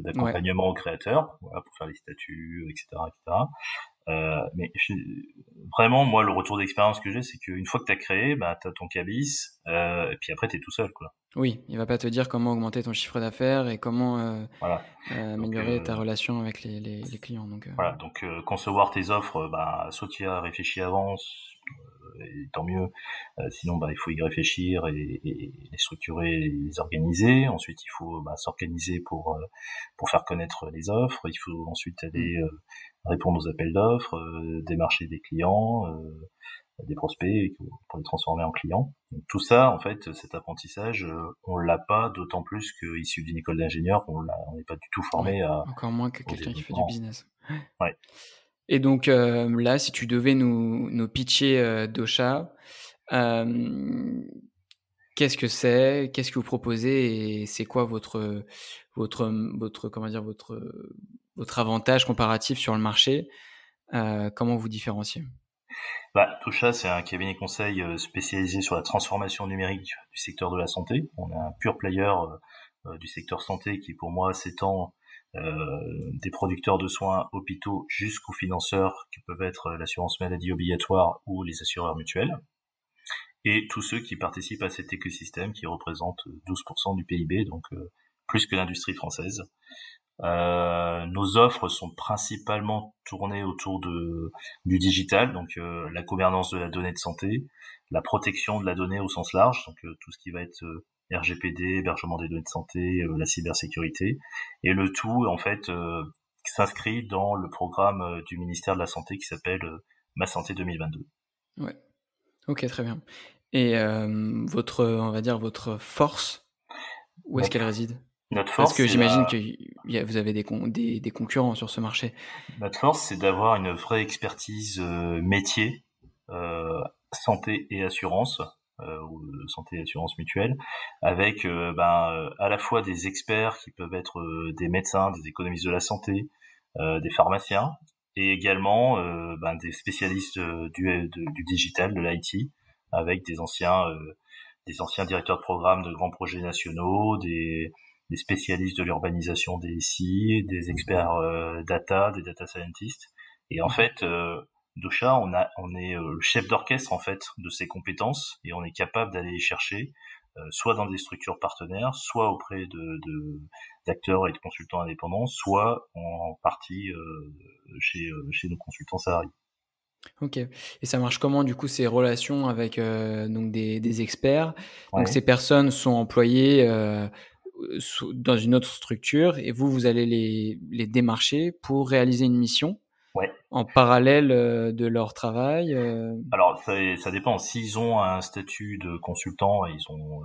d'accompagnement aux créateurs, voilà, pour faire les statuts, etc., etc. Euh, mais vraiment, moi, le retour d'expérience que j'ai, c'est qu'une fois que tu as créé, bah, tu as ton cabis, euh, et puis après, tu es tout seul. Quoi. Oui, il va pas te dire comment augmenter ton chiffre d'affaires et comment euh, voilà. Euh, améliorer ta relation avec les, les, les clients. Donc, voilà, donc concevoir tes offres, bah, soit tu y as réfléchi avant, et tant mieux. Euh, sinon, bah, il faut y réfléchir et, et, les structurer, et les organiser. Ensuite, il faut bah, s'organiser pour euh, pour faire connaître les offres. Il faut ensuite aller mm. euh, répondre aux appels d'offres, démarcher des clients, des prospects pour les transformer en clients. Donc, tout ça, en fait, cet apprentissage, on l'a pas, d'autant plus qu'issu d'une école d'ingénieur, on n'est pas du tout formé à. Encore moins que quelqu'un qui fait du business. Ouais. Et donc euh, là, si tu devais nous, nous pitcher euh, Dosha, euh, qu'est-ce que c'est Qu'est-ce que vous proposez Et c'est quoi votre, votre, votre, comment dire, votre, votre avantage comparatif sur le marché Comment vous différenciez? Bah, Tosha, c'est un cabinet conseil spécialisé sur la transformation numérique du secteur de la santé. On est un pur player du secteur santé qui, pour moi, s'étend euh, des producteurs de soins hôpitaux jusqu'aux financeurs qui peuvent être l'assurance maladie obligatoire ou les assureurs mutuels, et tous ceux qui participent à cet écosystème qui représente 12% du PIB, donc euh, plus que l'industrie française. Euh, nos offres sont principalement tournées autour de du digital, donc la gouvernance de la donnée de santé, la protection de la donnée au sens large, donc tout ce qui va être RGPD, hébergement des données de santé, euh, la cybersécurité, et le tout en fait euh, s'inscrit dans le programme euh, du ministère de la Santé qui s'appelle Ma Santé 2022. Ouais. Ok, très bien. Et votre, on va dire votre force, où est-ce qu'elle réside? Notre force, Parce que j'imagine que vous avez des, des, des, concurrents sur ce marché. Notre force, c'est d'avoir une vraie expertise métier, santé et assurance, euh, ou santé et assurance mutuelle, avec euh, ben, euh, à la fois des experts qui peuvent être des médecins, des économistes de la santé, des pharmaciens, et également ben, des spécialistes du, du digital, de l'IT, avec des anciens, des anciens directeurs de programme de grands projets nationaux, des, des spécialistes de l'urbanisation des SI, des experts data, des data scientists. Et en fait, Dosha, on, a, on est euh, le chef d'orchestre en fait de ses compétences et on est capable d'aller les chercher euh, soit dans des structures partenaires, soit auprès de, d'acteurs et de consultants indépendants, soit en partie euh, chez, chez nos consultants salariés. Ok. Et ça marche comment du coup ces relations avec donc des, des experts? Donc ces personnes sont employées dans une autre structure et vous vous allez les, les démarcher pour réaliser une mission. Ouais. en parallèle de leur travail Alors ça, ça dépend. S'ils ont un statut de consultant, ils ont,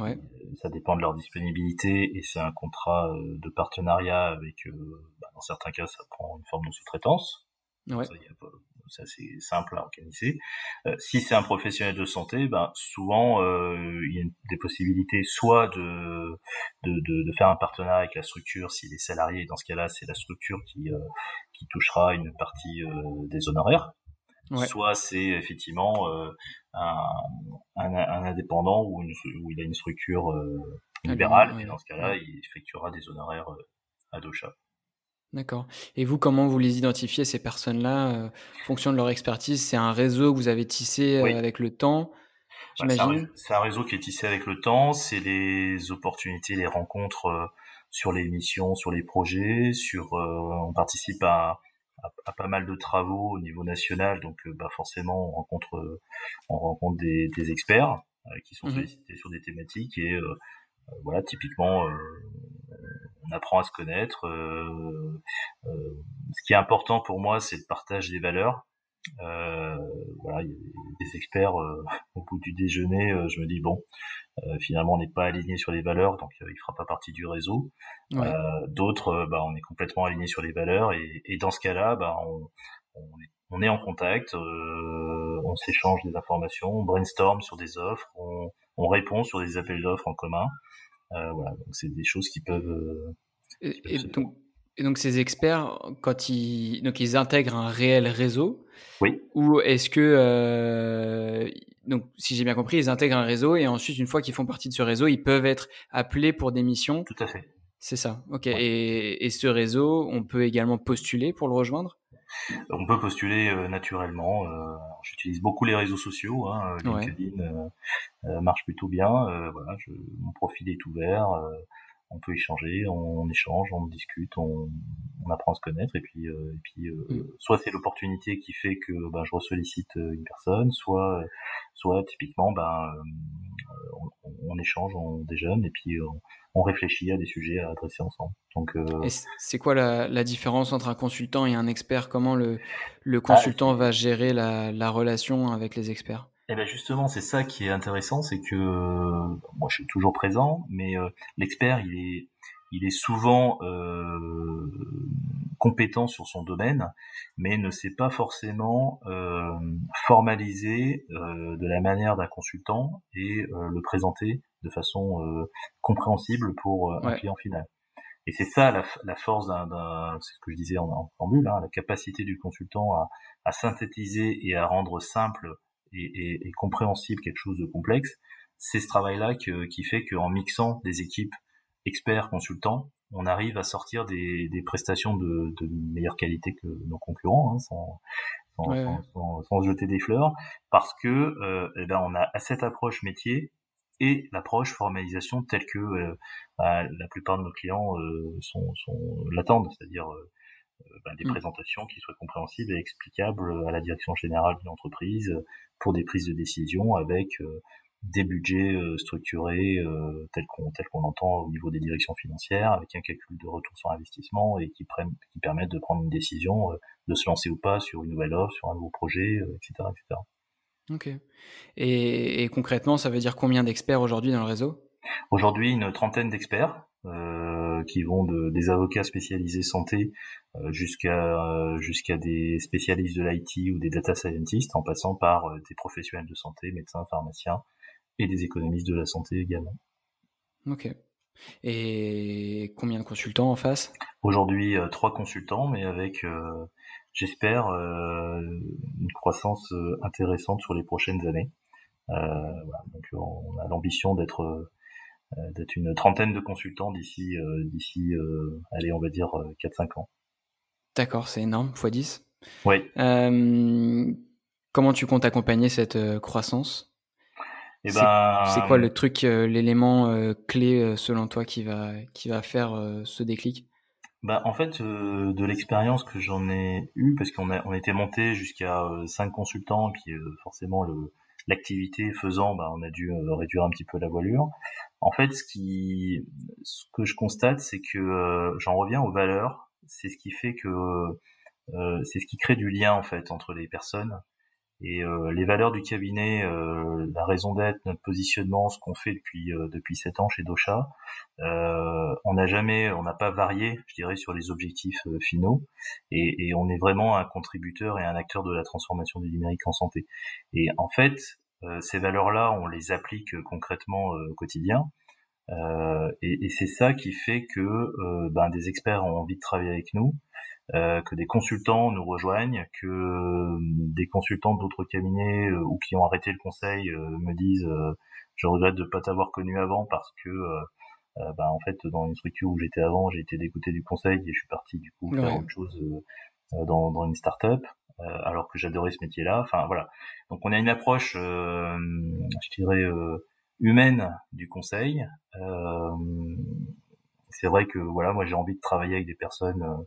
ouais. ça dépend de leur disponibilité et c'est un contrat de partenariat avec, bah, dans certains cas, ça prend une forme de sous-traitance. Ouais. Ça, c'est assez simple à organiser. Euh, si c'est un professionnel de santé, ben souvent euh, il y a des possibilités soit de, de, de, de, faire un partenariat avec la structure s'il est salarié. Dans ce cas-là, c'est la structure qui euh, qui touchera une partie des honoraires. Ouais. Soit c'est effectivement un, un, un, indépendant ou, une, où il a une structure libérale, et dans ce cas-là, il effectuera des honoraires à Docha. D'accord. Et vous, comment vous les identifiez, ces personnes-là, euh, en fonction de leur expertise? C'est un réseau que vous avez tissé euh, avec le temps, bah, j'imagine? C'est un, réseau qui est tissé avec le temps, c'est les opportunités, les rencontres euh, sur les missions, sur les projets, sur on participe à, à, pas mal de travaux au niveau national, donc bah, forcément on rencontre, on rencontre des, des experts qui sont mmh sollicités sur des thématiques et voilà, typiquement on apprend à se connaître. Euh, euh, ce qui est important pour moi, c'est le partage des valeurs. Euh, voilà, il y a des experts au bout du déjeuner. je me dis bon, finalement, on n'est pas aligné sur les valeurs, donc il fera pas partie du réseau. D'autres, bah, on est complètement aligné sur les valeurs, et, et dans ce cas-là, bah, on, on, est, en contact, on s'échange des informations, on brainstorm sur des offres, on, on répond sur des appels d'offres en commun. Euh, voilà, donc c'est des choses qui peuvent. Euh, et, donc, et, donc, ces experts, quand ils donc ils intègrent un réel réseau. Oui. Ou est-ce que euh, donc si j'ai bien compris, ils intègrent un réseau et ensuite une fois qu'ils font partie de ce réseau, ils peuvent être appelés pour des missions? Tout à fait. C'est ça. Ok. Et, et, ce réseau, on peut également postuler pour le rejoindre? On peut postuler euh, naturellement. Euh, J'utilise beaucoup les réseaux sociaux. Hein, LinkedIn euh, marche plutôt bien. voilà, je, mon profil est ouvert. on peut échanger, on, échange, on discute, on, on, apprend à se connaître. Et puis, et puis mm. soit c'est l'opportunité qui fait que ben, je ressollicite une personne, soit, soit typiquement ben, on, on, échange, on déjeune et puis on, on réfléchit à des sujets à adresser ensemble. Donc, euh... c'est quoi la, la, différence entre un consultant et un expert? Comment le, le ah, consultant va gérer la, la, relation avec les experts? Eh bien justement, c'est ça qui est intéressant, c'est que moi je suis toujours présent, mais euh, l'expert il est il est souvent euh, compétent sur son domaine, mais ne sait pas forcément euh, formaliser euh, de la manière d'un consultant et euh, le présenter de façon euh, compréhensible pour un client final. Et c'est ça la, la force d'un, c'est ce que je disais en, en formule, hein, la capacité du consultant à, à, synthétiser et à rendre simple et, et, et compréhensible quelque chose de complexe. C'est ce travail-là qui fait qu'en mixant des équipes experts, consultants, on arrive à sortir des, des prestations de, de, meilleure qualité que nos concurrents, hein, sans, sans, sans, jeter des fleurs, parce que euh, eh ben on a à cette approche métier et l'approche formalisation telle que euh, bah, la plupart de nos clients euh, sont, sont l'attendent, c'est-à-dire euh, bah, des mmh. présentations qui soient compréhensibles et explicables à la direction générale d'une entreprise pour des prises de décision avec des budgets structurés tels qu'on tel qu'on entend au niveau des directions financières, avec un calcul de retour sur investissement et qui, prennent, qui permettent de prendre une décision, de se lancer ou pas sur une nouvelle offre, sur un nouveau projet, etc., etc. Ok. Et, et, concrètement, ça veut dire combien d'experts aujourd'hui dans le réseau? Aujourd'hui, une trentaine d'experts euh, qui vont de, des avocats spécialisés santé euh, jusqu'à jusqu'à des spécialistes de l'IT ou des data scientists, en passant par des professionnels de santé, médecins, pharmaciens, et des économistes de la santé également. Ok. Et combien de consultants en face? Aujourd'hui, euh, trois consultants, mais avec, euh, j'espère, euh, une croissance intéressante sur les prochaines années. Voilà, donc on a l'ambition d'être d'être une trentaine de consultants d'ici d'ici allez on va dire 4-5 ans. D'accord, c'est énorme, x 10. Oui. comment tu comptes accompagner cette croissance? Eh ben, c'est quoi le truc, euh, l'élément euh, clé euh, selon toi qui va qui va faire ce déclic? Bah, en fait, de l'expérience que j'en ai eu, parce qu'on a on était monté jusqu'à cinq consultants, puis forcément le l'activité faisant, bah, on a dû réduire un petit peu la voilure. En fait, ce qui, ce que je constate, c'est que j'en reviens aux valeurs. C'est ce qui fait que c'est ce qui crée du lien en fait entre les personnes et euh, les valeurs du cabinet, euh, la raison d'être, notre positionnement, ce qu'on fait depuis euh, depuis sept ans chez Docha, on n'a jamais, on n'a pas varié, je dirais, sur les objectifs finaux, et, et, on est vraiment un contributeur et un acteur de la transformation du numérique en santé. Et en fait, ces valeurs-là, on les applique concrètement au quotidien. Euh, et, et c'est ça qui fait que ben, des experts ont envie de travailler avec nous, que des consultants nous rejoignent, que euh, des consultants d'autres cabinets euh, ou qui ont arrêté le conseil me disent je regrette de pas t'avoir connu avant parce que bah, en fait dans une structure où j'étais avant j'ai été dégoûté du conseil et je suis parti du coup faire autre chose dans, dans une start-up alors que j'adorais ce métier-là. Enfin voilà. Donc on a une approche, je dirais humaine du conseil. c'est vrai que voilà, moi j'ai envie de travailler avec des personnes euh,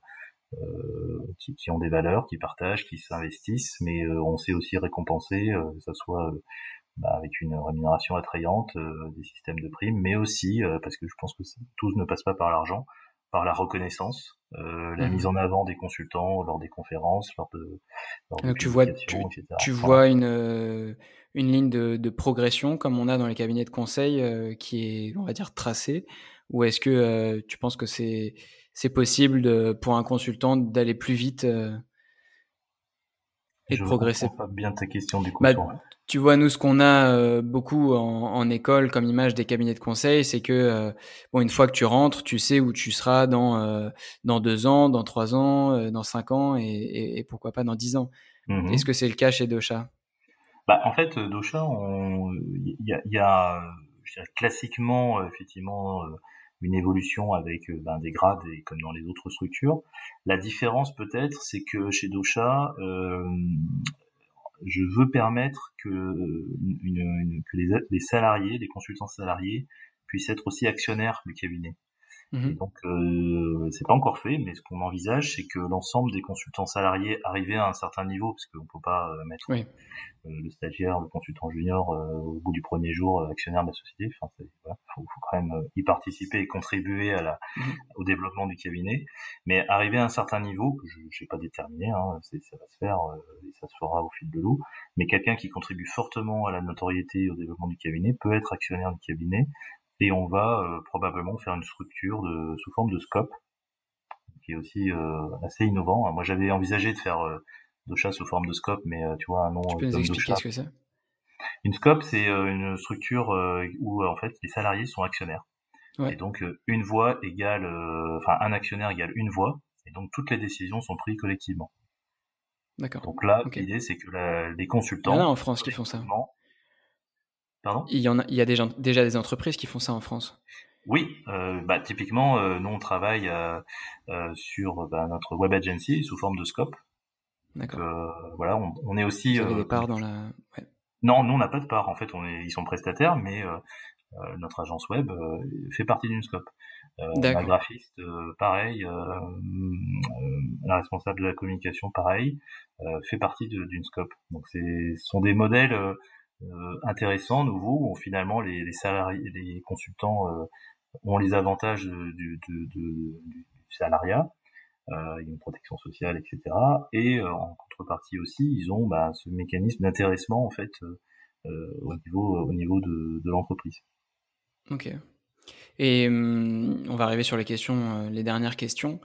qui, qui, ont des valeurs, qui partagent, qui s'investissent, mais euh, on sait aussi récompenser, euh, que ce soit bah, avec une rémunération attrayante, des systèmes de primes, mais aussi, parce que je pense que tout ne passe pas par l'argent, par la reconnaissance, euh, la mmh. mise en avant des consultants lors des conférences, lors de, lors de tu vois, tu, tu vois une, une ligne de, de, progression comme on a dans les cabinets de conseil euh, qui est, on va dire, tracée, ou est-ce que euh, tu penses que c'est c'est possible de, pour un consultant d'aller plus vite euh, et de progresser. pas bien ta question du coup. Bah, tu vois, nous, ce qu'on a euh, beaucoup en, en, école comme image des cabinets de conseil, c'est que euh, bon, une fois que tu rentres, tu sais où tu seras dans euh, dans deux ans, dans trois ans, dans cinq ans, et, et, et, pourquoi pas dans dix ans. Mmh Est-ce que c'est le cas chez Docha? Bah, en fait, Docha, il y a, y a je dirais, classiquement, effectivement une évolution avec euh, ben, des grades et comme dans les autres structures. La différence peut-être, c'est que chez Docha, euh, je veux permettre que, une, que les, les, salariés, les consultants salariés, puissent être aussi actionnaires du cabinet. Mmh donc, euh, c'est pas encore fait, mais ce qu'on envisage, c'est que l'ensemble des consultants salariés arrivés à un certain niveau, parce qu'on peut pas euh, mettre euh, le stagiaire, le consultant junior euh, au bout du premier jour actionnaire de la société. Enfin, voilà, faut, faut, quand même y participer et contribuer à la, mmh au développement du cabinet. Mais arriver à un certain niveau, que je n'ai pas déterminé, hein, ça va se faire et ça se fera au fil de l'eau. Mais quelqu'un qui contribue fortement à la notoriété et au développement du cabinet peut être actionnaire du cabinet et on va euh, probablement faire une structure de, sous forme de scope, qui est aussi euh, assez innovant. Moi, j'avais envisagé de faire euh, Docha sous forme de scope, mais tu vois un nom. Tu peux nous expliquer ce que c'est? Une scope, c'est une structure où en fait les salariés sont actionnaires. Et donc une voix égale, enfin un actionnaire égale une voix, et donc toutes les décisions sont prises collectivement. D'accord. Donc là, l'idée c'est que la, les consultants. Il y en a en France qui font ça il y en a, il y a déjà, déjà des entreprises qui font ça en France. Oui, euh, bah, typiquement, euh, nous on travaille euh, sur bah, notre web agency sous forme de scope. D'accord. voilà, on, on, est aussi. Vous avez des parts dans la. Ouais. Non, nous on n'a pas de part. En fait, on est, ils sont prestataires, mais notre agence web fait partie d'une scope. la graphiste, pareil. la responsable de la communication, pareil, fait partie d'une scope. Donc, ce sont des modèles euh, intéressant, nouveau, où finalement les, salariés, les consultants euh, ont les avantages du, salariat, euh, il y a une protection sociale, etc. Et en contrepartie aussi, ils ont bah, ce mécanisme d'intéressement en fait au niveau au niveau de, de l'entreprise. Ok. Et hum, on va arriver sur les questions, les dernières questions.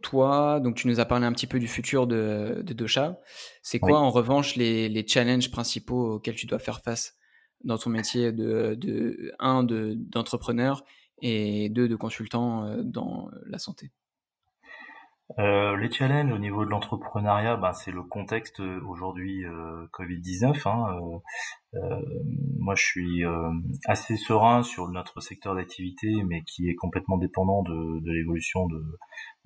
Toi, donc tu nous as parlé un petit peu du futur de, de Dosha. C'est quoi en revanche les, les, challenges principaux auxquels tu dois faire face dans ton métier de, de un d'entrepreneur et deux de consultant euh, dans la santé? Euh, les challenges au niveau de l'entrepreneuriat, ben, c'est le contexte euh, aujourd'hui euh, Covid-19. Hein, euh, euh, moi, je suis assez serein sur notre secteur d'activité, mais qui est complètement dépendant de, de l'évolution de,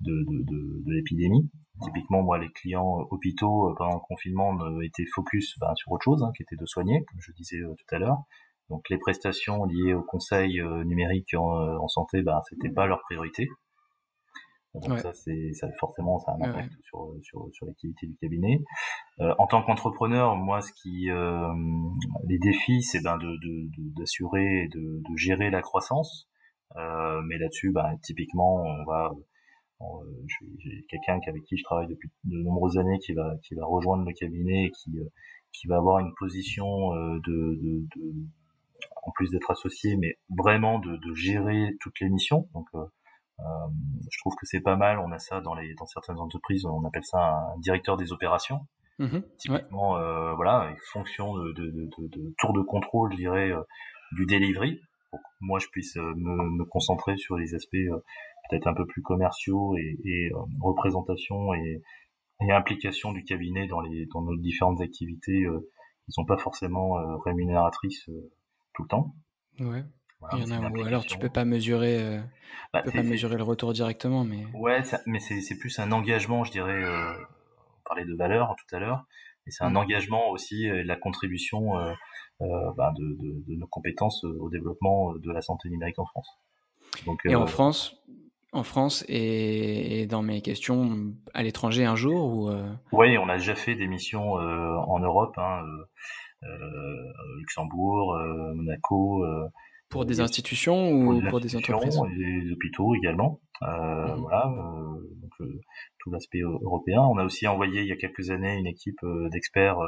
de, de, de l'épidémie. Typiquement, moi, les clients hôpitaux pendant le confinement étaient focus ben, sur autre chose, hein, qui était de soigner, comme je disais tout à l'heure. Donc, les prestations liées au conseil numérique en, en santé, ben, c'était pas leur priorité. Donc ça, c'est ça, forcément, ça a un impact sur, sur, sur l'activité du cabinet. Euh, en tant qu'entrepreneur, moi, ce qui, euh, les défis, c'est ben de d'assurer de, de, de, gérer la croissance. Euh, mais là-dessus, ben, typiquement, on va j'ai quelqu'un avec qui je travaille depuis de nombreuses années qui va qui va rejoindre le cabinet et qui qui va avoir une position de, de, de en plus d'être associé, mais vraiment de, de, gérer toutes les missions. Donc, euh, je trouve que c'est pas mal. On a ça dans les dans certaines entreprises, on appelle ça un directeur des opérations. Mmh Typiquement, euh, voilà, fonction de, de, de, de, tour de contrôle, je dirais, du delivery, pour que moi je puisse me, me concentrer sur les aspects peut-être un peu plus commerciaux et, et euh, représentation et, et, implication du cabinet dans, les, dans nos différentes activités euh, qui sont pas forcément euh, rémunératrices tout le temps. Ouais. Il y en a où? Alors tu peux pas mesurer, bah, tu peux pas mesurer le retour directement, mais. Ouais, mais c'est plus un engagement, je dirais. on parlait de valeur tout à l'heure, et c'est un mmh. engagement aussi, la contribution bah, de, de, de, nos compétences au développement de la santé numérique en France. Donc, et en France, en France et, dans mes questions à l'étranger un jour ou euh? Oui, on a déjà fait des missions euh, en Europe, hein, euh, Luxembourg, Monaco. Pour des institutions ou pour des, entreprises Des hôpitaux également. Mmh voilà, donc tout l'aspect européen. On a aussi envoyé il y a quelques années une équipe d'experts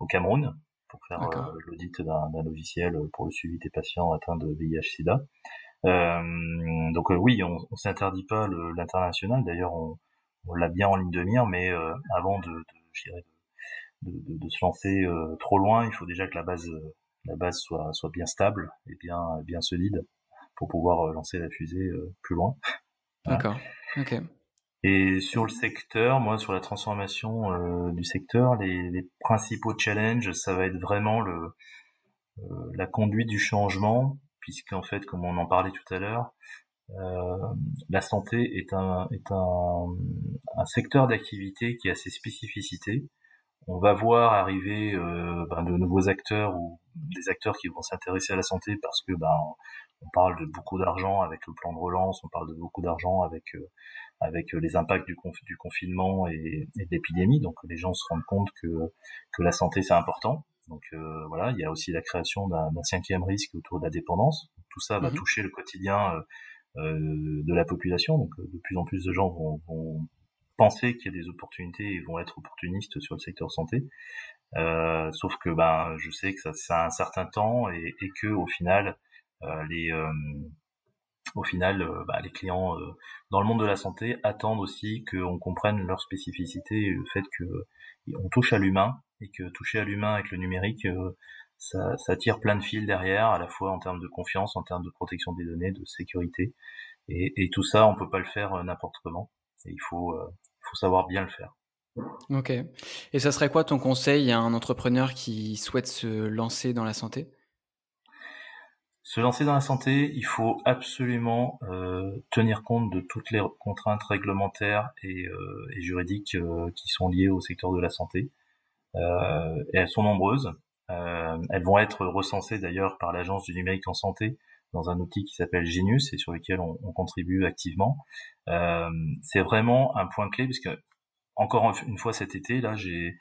au Cameroun pour faire l'audit d'un logiciel pour le suivi des patients atteints de VIH/SIDA. Euh, donc euh, oui, on, on s'interdit pas l'international. D'ailleurs, on, on l'a bien en ligne de mire, mais euh, avant de, de, de, de, de, se lancer trop loin, il faut déjà que la base, la base soit, soit bien stable et bien, bien solide pour pouvoir lancer la fusée plus loin. D'accord. Ok. Et sur le secteur, moi, sur la transformation euh, du secteur, les, les, principaux challenges, ça va être vraiment le, euh, la conduite du changement puisqu'en fait, comme on en parlait tout à l'heure, euh, la santé est un, est un, un secteur d'activité qui a ses spécificités. On va voir arriver euh, ben, de nouveaux acteurs ou des acteurs qui vont s'intéresser à la santé parce que ben, on parle de beaucoup d'argent avec le plan de relance, on parle de beaucoup d'argent avec euh, avec les impacts du, du confinement et, et de l'épidémie. Donc les gens se rendent compte que que la santé c'est important. Donc euh, voilà, il y a aussi la création d'un cinquième risque autour de la dépendance. Tout ça va mmh toucher le quotidien euh, euh, de la population. Donc de plus en plus de gens vont, vont penser qu'il y a des opportunités et vont être opportunistes sur le secteur santé. Euh, sauf que ben je sais que ça, ça a un certain temps et, et que au final euh, les au final bah, les clients dans le monde de la santé attendent aussi qu'on comprenne leurs spécificités et le fait que on touche à l'humain et que toucher à l'humain avec le numérique, euh, ça, ça, tire plein de fils derrière, à la fois en termes de confiance, en termes de protection des données, de sécurité. Et, et tout ça, on peut pas le faire euh, n'importe comment. Et il faut, euh, faut savoir bien le faire. Ok. Et ça serait quoi ton conseil à un entrepreneur qui souhaite se lancer dans la santé? Se lancer dans la santé, il faut absolument euh, tenir compte de toutes les contraintes réglementaires et, euh, et juridiques euh, qui sont liées au secteur de la santé. Euh, et elles sont nombreuses. Euh, elles vont être recensées d'ailleurs par l'Agence du numérique en santé dans un outil qui s'appelle Genius et sur lequel on, on contribue activement. Euh, c'est vraiment un point clé puisque encore une fois cet été là j'ai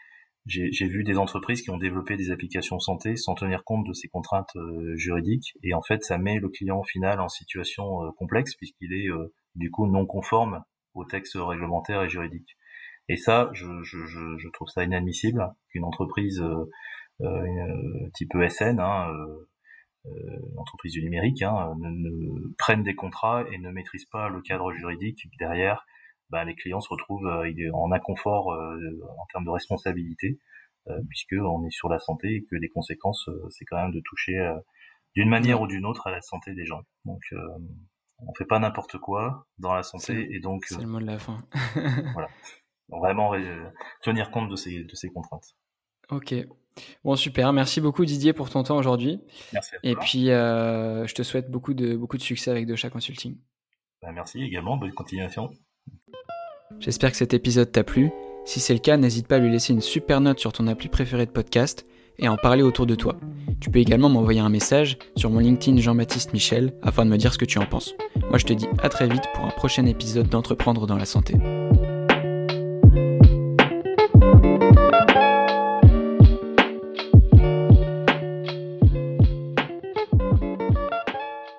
j'ai vu des entreprises qui ont développé des applications santé sans tenir compte de ces contraintes euh, juridiques et en fait ça met le client final en situation euh, complexe puisqu'il est euh, du coup non conforme aux textes réglementaires et juridiques. Et ça, je, je, je, trouve ça inadmissible qu'une entreprise type ESN, hein, euh, euh, entreprise du numérique, hein, ne, ne, prenne des contrats et ne maîtrise pas le cadre juridique derrière. Bah, les clients se retrouvent en inconfort en termes de responsabilité, puisque on est sur la santé et que les conséquences, c'est quand même de toucher d'une manière ou d'une autre à la santé des gens. Donc on fait pas n'importe quoi dans la santé et donc c'est le mot de la fin. voilà vraiment tenir compte de ces, de ces contraintes. Ok. Bon, super. Merci beaucoup Didier pour ton temps aujourd'hui. Merci. Et puis, euh, je te souhaite beaucoup de, beaucoup de succès avec Dosha Consulting. Bah, merci également. Bonne continuation. J'espère que cet épisode t'a plu. Si c'est le cas, n'hésite pas à lui laisser une super note sur ton appli préféré de podcast et à en parler autour de toi. Tu peux également m'envoyer un message sur mon LinkedIn Jean-Baptiste Michel afin de me dire ce que tu en penses. Moi, je te dis à très vite pour un prochain épisode d'Entreprendre dans la santé.